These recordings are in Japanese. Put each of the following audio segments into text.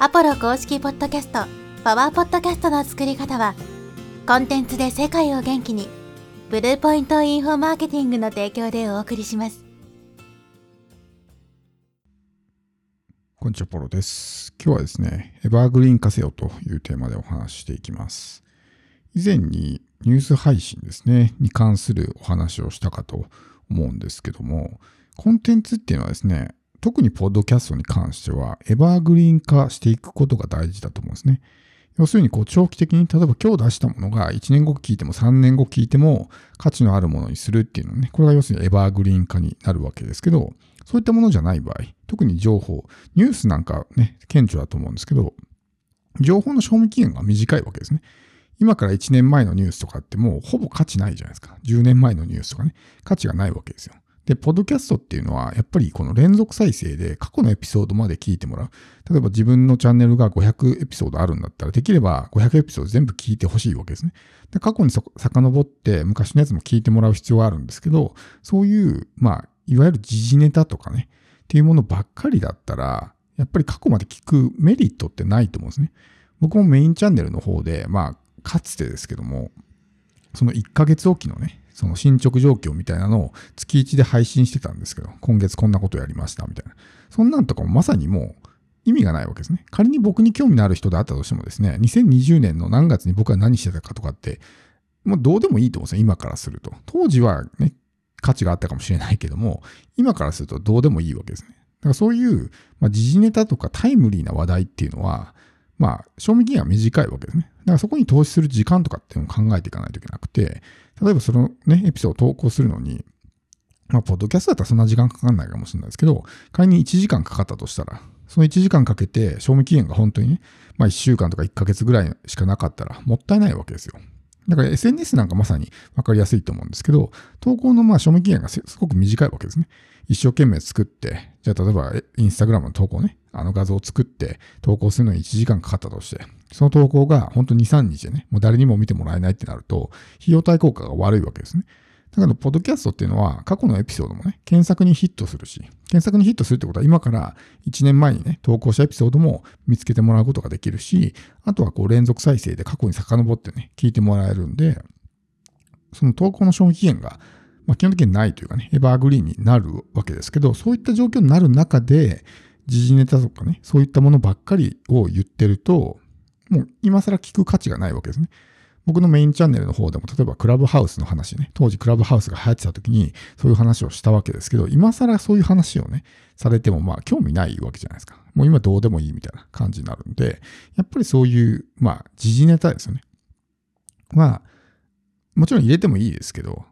アポロ公式ポッドキャスト、パワーポッドキャストの作り方は、コンテンツで世界を元気に、ブルーポイントインフォマーケティングの提供でお送りします。こんにちは、ポロです。今日はですね、エバーグリーン化せよというテーマでお話ししていきます。以前にニュース配信ですね、に関するお話をしたかと思うんですけども、コンテンツっていうのはですね、特にポッドキャストに関しては、エバーグリーン化していくことが大事だと思うんですね。要するに、こう、長期的に、例えば今日出したものが1年後聞いても3年後聞いても価値のあるものにするっていうのね、これが要するにエバーグリーン化になるわけですけど、そういったものじゃない場合、特に情報、ニュースなんかね、顕著だと思うんですけど、情報の賞味期限が短いわけですね。今から1年前のニュースとかってもうほぼ価値ないじゃないですか。10年前のニュースとかね、価値がないわけですよ。で、ポッドキャストっていうのは、やっぱりこの連続再生で過去のエピソードまで聞いてもらう。例えば自分のチャンネルが500エピソードあるんだったら、できれば500エピソード全部聞いてほしいわけですね。で過去に遡って昔のやつも聞いてもらう必要があるんですけど、そういう、まあ、いわゆる時事ネタとかね、っていうものばっかりだったら、やっぱり過去まで聞くメリットってないと思うんですね。僕もメインチャンネルの方で、まあ、かつてですけども、その1ヶ月おきのね、その進捗状況みたいなのを月1で配信してたんですけど、今月こんなことやりましたみたいな。そんなんとかもまさにもう意味がないわけですね。仮に僕に興味のある人であったとしてもですね、2020年の何月に僕は何してたかとかって、もうどうでもいいと思うんですよ、今からすると。当時はね、価値があったかもしれないけども、今からするとどうでもいいわけですね。だからそういう、まあ、時事ネタとかタイムリーな話題っていうのは、まあ、賞味期限は短いわけですね。だからそこに投資する時間とかっていうのを考えていかないといけなくて、例えばそのね、エピソードを投稿するのに、まあ、ポッドキャストだったらそんな時間かかんないかもしれないですけど、仮に1時間かかったとしたら、その1時間かけて、賞味期限が本当にね、まあ1週間とか1ヶ月ぐらいしかなかったら、もったいないわけですよ。だから SNS なんかまさに分かりやすいと思うんですけど、投稿のまあ賞味期限がすごく短いわけですね。一生懸命作って、じゃあ例えばインスタグラムの投稿ね、あの画像を作って投稿するのに1時間かかったとして、その投稿が本当に2、3日でね、もう誰にも見てもらえないってなると、費用対効果が悪いわけですね。だから、ポッドキャストっていうのは、過去のエピソードもね、検索にヒットするし、検索にヒットするってことは、今から1年前にね、投稿したエピソードも見つけてもらうことができるし、あとはこう連続再生で過去に遡ってね、聞いてもらえるんで、その投稿の賞味期限が、まあ、基本的にないというかね、エバーグリーンになるわけですけど、そういった状況になる中で、時事ネタとかね、そういったものばっかりを言ってると、もう今更聞く価値がないわけですね。僕のメインチャンネルの方でも、例えばクラブハウスの話ね、当時クラブハウスが流行ってた時に、そういう話をしたわけですけど、今更そういう話をね、されても、まあ、興味ないわけじゃないですか。もう今どうでもいいみたいな感じになるんで、やっぱりそういう、まあ、時事ネタですよね。まあ、もちろん入れてもいいですけど、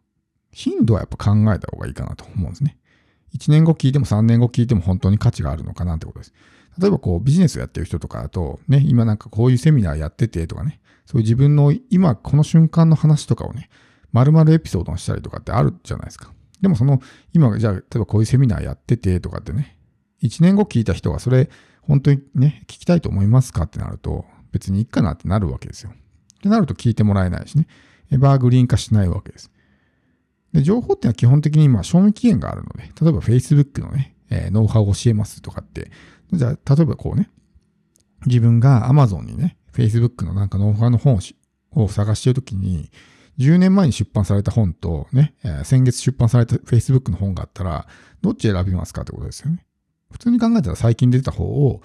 頻度はやっぱ考えた方がいいかなと思うんですね。1年後聞いても3年後聞いても本当に価値があるのかなってことです。例えばこうビジネスをやってる人とかだと、ね、今なんかこういうセミナーやっててとかね、そういう自分の今この瞬間の話とかをね、丸々エピソードにしたりとかってあるじゃないですか。でもその、今じゃあ、例えばこういうセミナーやっててとかってね、1年後聞いた人がそれ本当にね、聞きたいと思いますかってなると、別にいいかなってなるわけですよ。ってなると聞いてもらえないしね、エバーグリーン化しないわけです。で、情報っていうのは基本的に今、賞味期限があるので、例えば Facebook のね、えー、ノウハウを教えますとかって、じゃあ、例えばこうね、自分が Amazon にね、Facebook のなんかノウハウの本を探してるときに、10年前に出版された本とね、えー、先月出版された Facebook の本があったら、どっち選びますかってことですよね。普通に考えたら最近出た方を、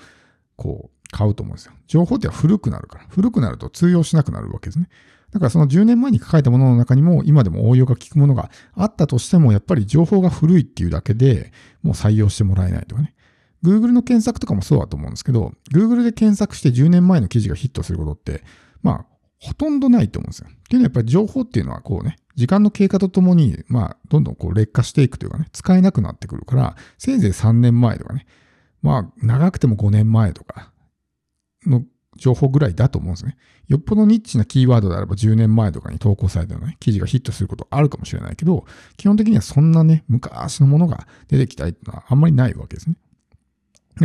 こう、買うと思うんですよ。情報って古くなるから。古くなると通用しなくなるわけですね。だからその10年前に書かれたものの中にも今でも応用が効くものがあったとしてもやっぱり情報が古いっていうだけでもう採用してもらえないとかね。Google の検索とかもそうだと思うんですけど、Google で検索して10年前の記事がヒットすることって、まあ、ほとんどないと思うんですよ。っていうのはやっぱり情報っていうのはこうね、時間の経過とともに、まあ、どんどんこう劣化していくというかね、使えなくなってくるから、せいぜい3年前とかね、まあ、長くても5年前とかの情報ぐらいだと思うんですね。よっぽどニッチなキーワードであれば10年前とかに投稿されたような、ね、記事がヒットすることあるかもしれないけど、基本的にはそんなね、昔のものが出てきたいっていうのはあんまりないわけですね。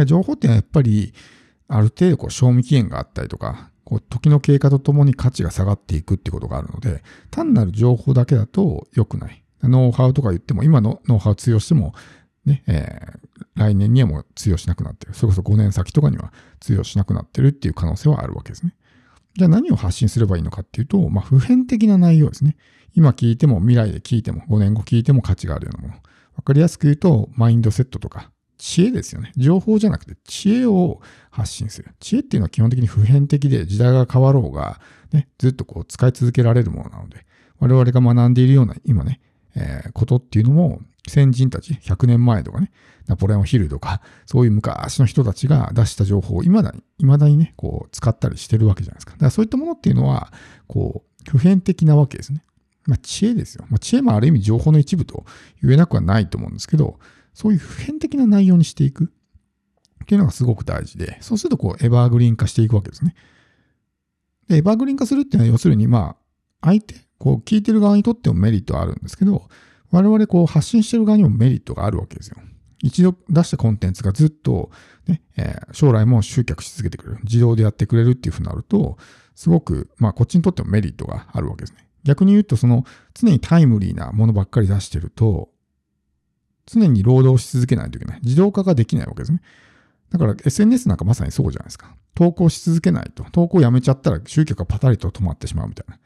情報ってのはやっぱり、ある程度こう賞味期限があったりとか、こう時の経過とともに価値が下がっていくってことがあるので、単なる情報だけだと良くない。ノウハウとか言っても、今のノウハウ通用しても、ね、えー、来年にはもう通用しなくなってる。それこそ5年先とかには通用しなくなってるっていう可能性はあるわけですね。じゃあ何を発信すればいいのかっていうと、まあ、普遍的な内容ですね。今聞いても未来で聞いても5年後聞いても価値があるようなもの。わかりやすく言うと、マインドセットとか、知恵ですよね。情報じゃなくて知恵を発信する。知恵っていうのは基本的に普遍的で時代が変わろうが、ね、ずっとこう使い続けられるものなので、我々が学んでいるような今ね、えー、ことっていうのも先人たち、100年前とかね、ナポレオンヒルとか、そういう昔の人たちが出した情報を未だに、未だにね、こう使ったりしてるわけじゃないですか。だからそういったものっていうのは、こう、普遍的なわけですね。まあ、知恵ですよ。まあ、知恵もある意味情報の一部と言えなくはないと思うんですけど、そういう普遍的な内容にしていくっていうのがすごく大事で、そうするとこうエバーグリーン化していくわけですね。で、エバーグリーン化するっていうのは要するにまあ、相手、こう聞いてる側にとってもメリットあるんですけど、我々こう発信してる側にもメリットがあるわけですよ。一度出したコンテンツがずっとね、えー、将来も集客し続けてくれる。自動でやってくれるっていうふうになると、すごく、まあこっちにとってもメリットがあるわけですね。逆に言うと、その常にタイムリーなものばっかり出してると、常に労働し続けないといけない。自動化ができないわけですね。だから SNS なんかまさにそうじゃないですか。投稿し続けないと。投稿やめちゃったら集客がパタリと止まってしまうみたいな。だ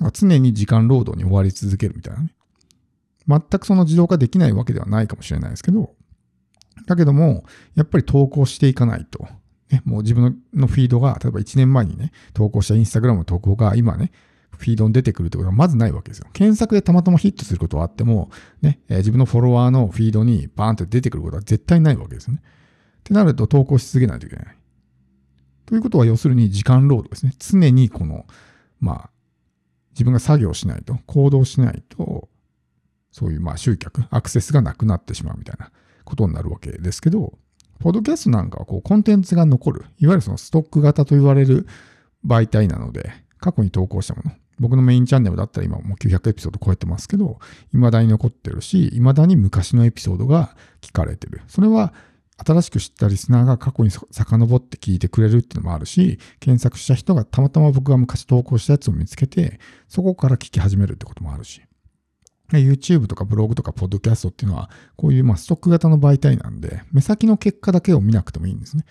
から常に時間労働に追われ続けるみたいなね。全くその自動化できないわけではないかもしれないですけど、だけども、やっぱり投稿していかないと。ね、もう自分のフィードが、例えば1年前にね、投稿したインスタグラムの投稿が今ね、フィードに出てくるってことはまずないわけですよ。検索でたまたまヒットすることはあっても、ね、え、自分のフォロワーのフィードにバーンって出てくることは絶対ないわけですよね。ってなると投稿し続けないといけない。ということは要するに時間労働ですね。常にこの、まあ、自分が作業しないと、行動しないと、そういうまあ集客、アクセスがなくなってしまうみたいなことになるわけですけど、ポッドキャストなんかはこうコンテンツが残る、いわゆるそのストック型と言われる媒体なので、過去に投稿したもの、僕のメインチャンネルだったら今もう900エピソード超えてますけど、未だに残ってるし、未だに昔のエピソードが聞かれてる。それは新しく知ったリスナーが過去に遡って聞いてくれるっていうのもあるし、検索した人がたまたま僕が昔投稿したやつを見つけて、そこから聞き始めるってこともあるし。YouTube とかブログとかポッドキャストっていうのは、こういうまあストック型の媒体なんで、目先の結果だけを見なくてもいいんですね。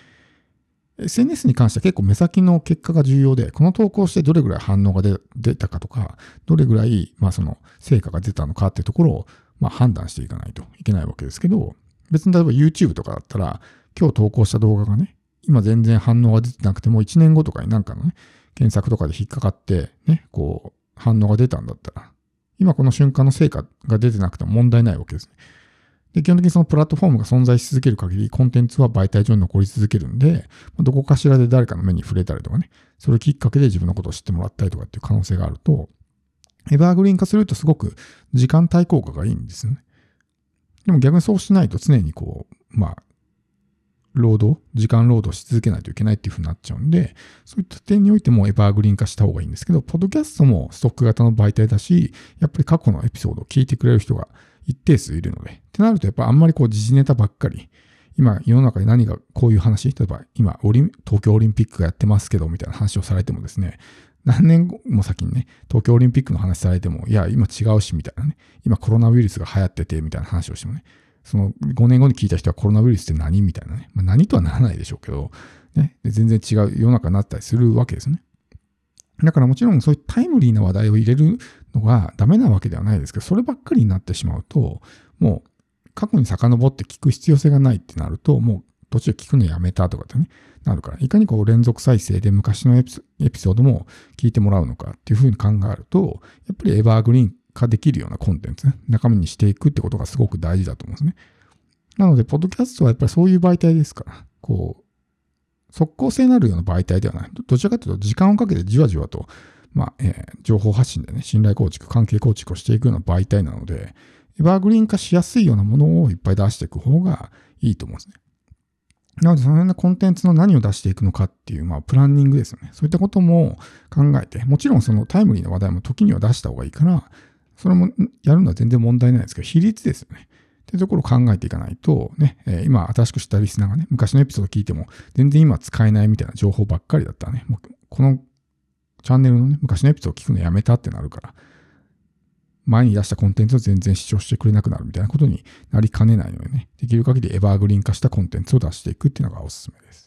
SNS に関しては結構目先の結果が重要で、この投稿してどれぐらい反応が出たかとか、どれぐらい、まあその成果が出たのかっていうところを、まあ判断していかないといけないわけですけど、別に例えば YouTube とかだったら、今日投稿した動画がね、今全然反応が出てなくても1年後とかになんかのね、検索とかで引っかかって、ね、こう、反応が出たんだったら、今この瞬間の成果が出てなくても問題ないわけですね。で、基本的にそのプラットフォームが存在し続ける限り、コンテンツは媒体上に残り続けるんで、どこかしらで誰かの目に触れたりとかね、それをきっかけで自分のことを知ってもらったりとかっていう可能性があると、エバーグリーン化するとすごく時間帯効果がいいんですよね。でも逆にそうしないと常にこう、まあ、労働、時間労働し続けないといけないっていう風になっちゃうんで、そういった点においてもエバーグリーン化した方がいいんですけど、ポッドキャストもストック型の媒体だし、やっぱり過去のエピソードを聞いてくれる人が一定数いるので。ってなると、やっぱあんまりこう時事ネタばっかり、今世の中で何がこういう話、例えば今オリ東京オリンピックがやってますけど、みたいな話をされてもですね、何年後も先にね、東京オリンピックの話されても、いや、今違うし、みたいなね、今コロナウイルスが流行ってて、みたいな話をしてもね、その5年後に聞いた人はコロナウイルスって何みたいなね、まあ、何とはならないでしょうけど、ね、全然違う世の中になったりするわけですね。だからもちろんそういうタイムリーな話題を入れるのがダメなわけではないですけど、そればっかりになってしまうと、もう過去に遡って聞く必要性がないってなると、もう途中聞くのやめたとかってね、なるから、いかにこう連続再生で昔のエピソードも聞いてもらうのかっていうふうに考えると、やっぱりエバーグリーン化できるようなコンテンツ、中身にしていくってことがすごく大事だと思うんですね。なので、ポッドキャストはやっぱりそういう媒体ですから、こう、即効性のあるような媒体ではない。どちらかというと、時間をかけてじわじわと、まあ、えー、情報発信でね、信頼構築、関係構築をしていくような媒体なので、エバーグリーン化しやすいようなものをいっぱい出していく方がいいと思うんですね。なので、そのようなコンテンツの何を出していくのかっていう、まあ、プランニングですよね。そういったことも考えて、もちろんそのタイムリーな話題も時には出した方がいいから、それもやるのは全然問題ないですけど、比率ですよね。っていうところを考えていかないと、ね、えー、今新しく知ったリスナーがね、昔のエピソード聞いても、全然今使えないみたいな情報ばっかりだったらね、もうこのチャンネルのね、昔のエピソード聞くのやめたってなるから、前に出したコンテンツを全然視聴してくれなくなるみたいなことになりかねないのでね、できる限りエバーグリーン化したコンテンツを出していくっていうのがおすすめです。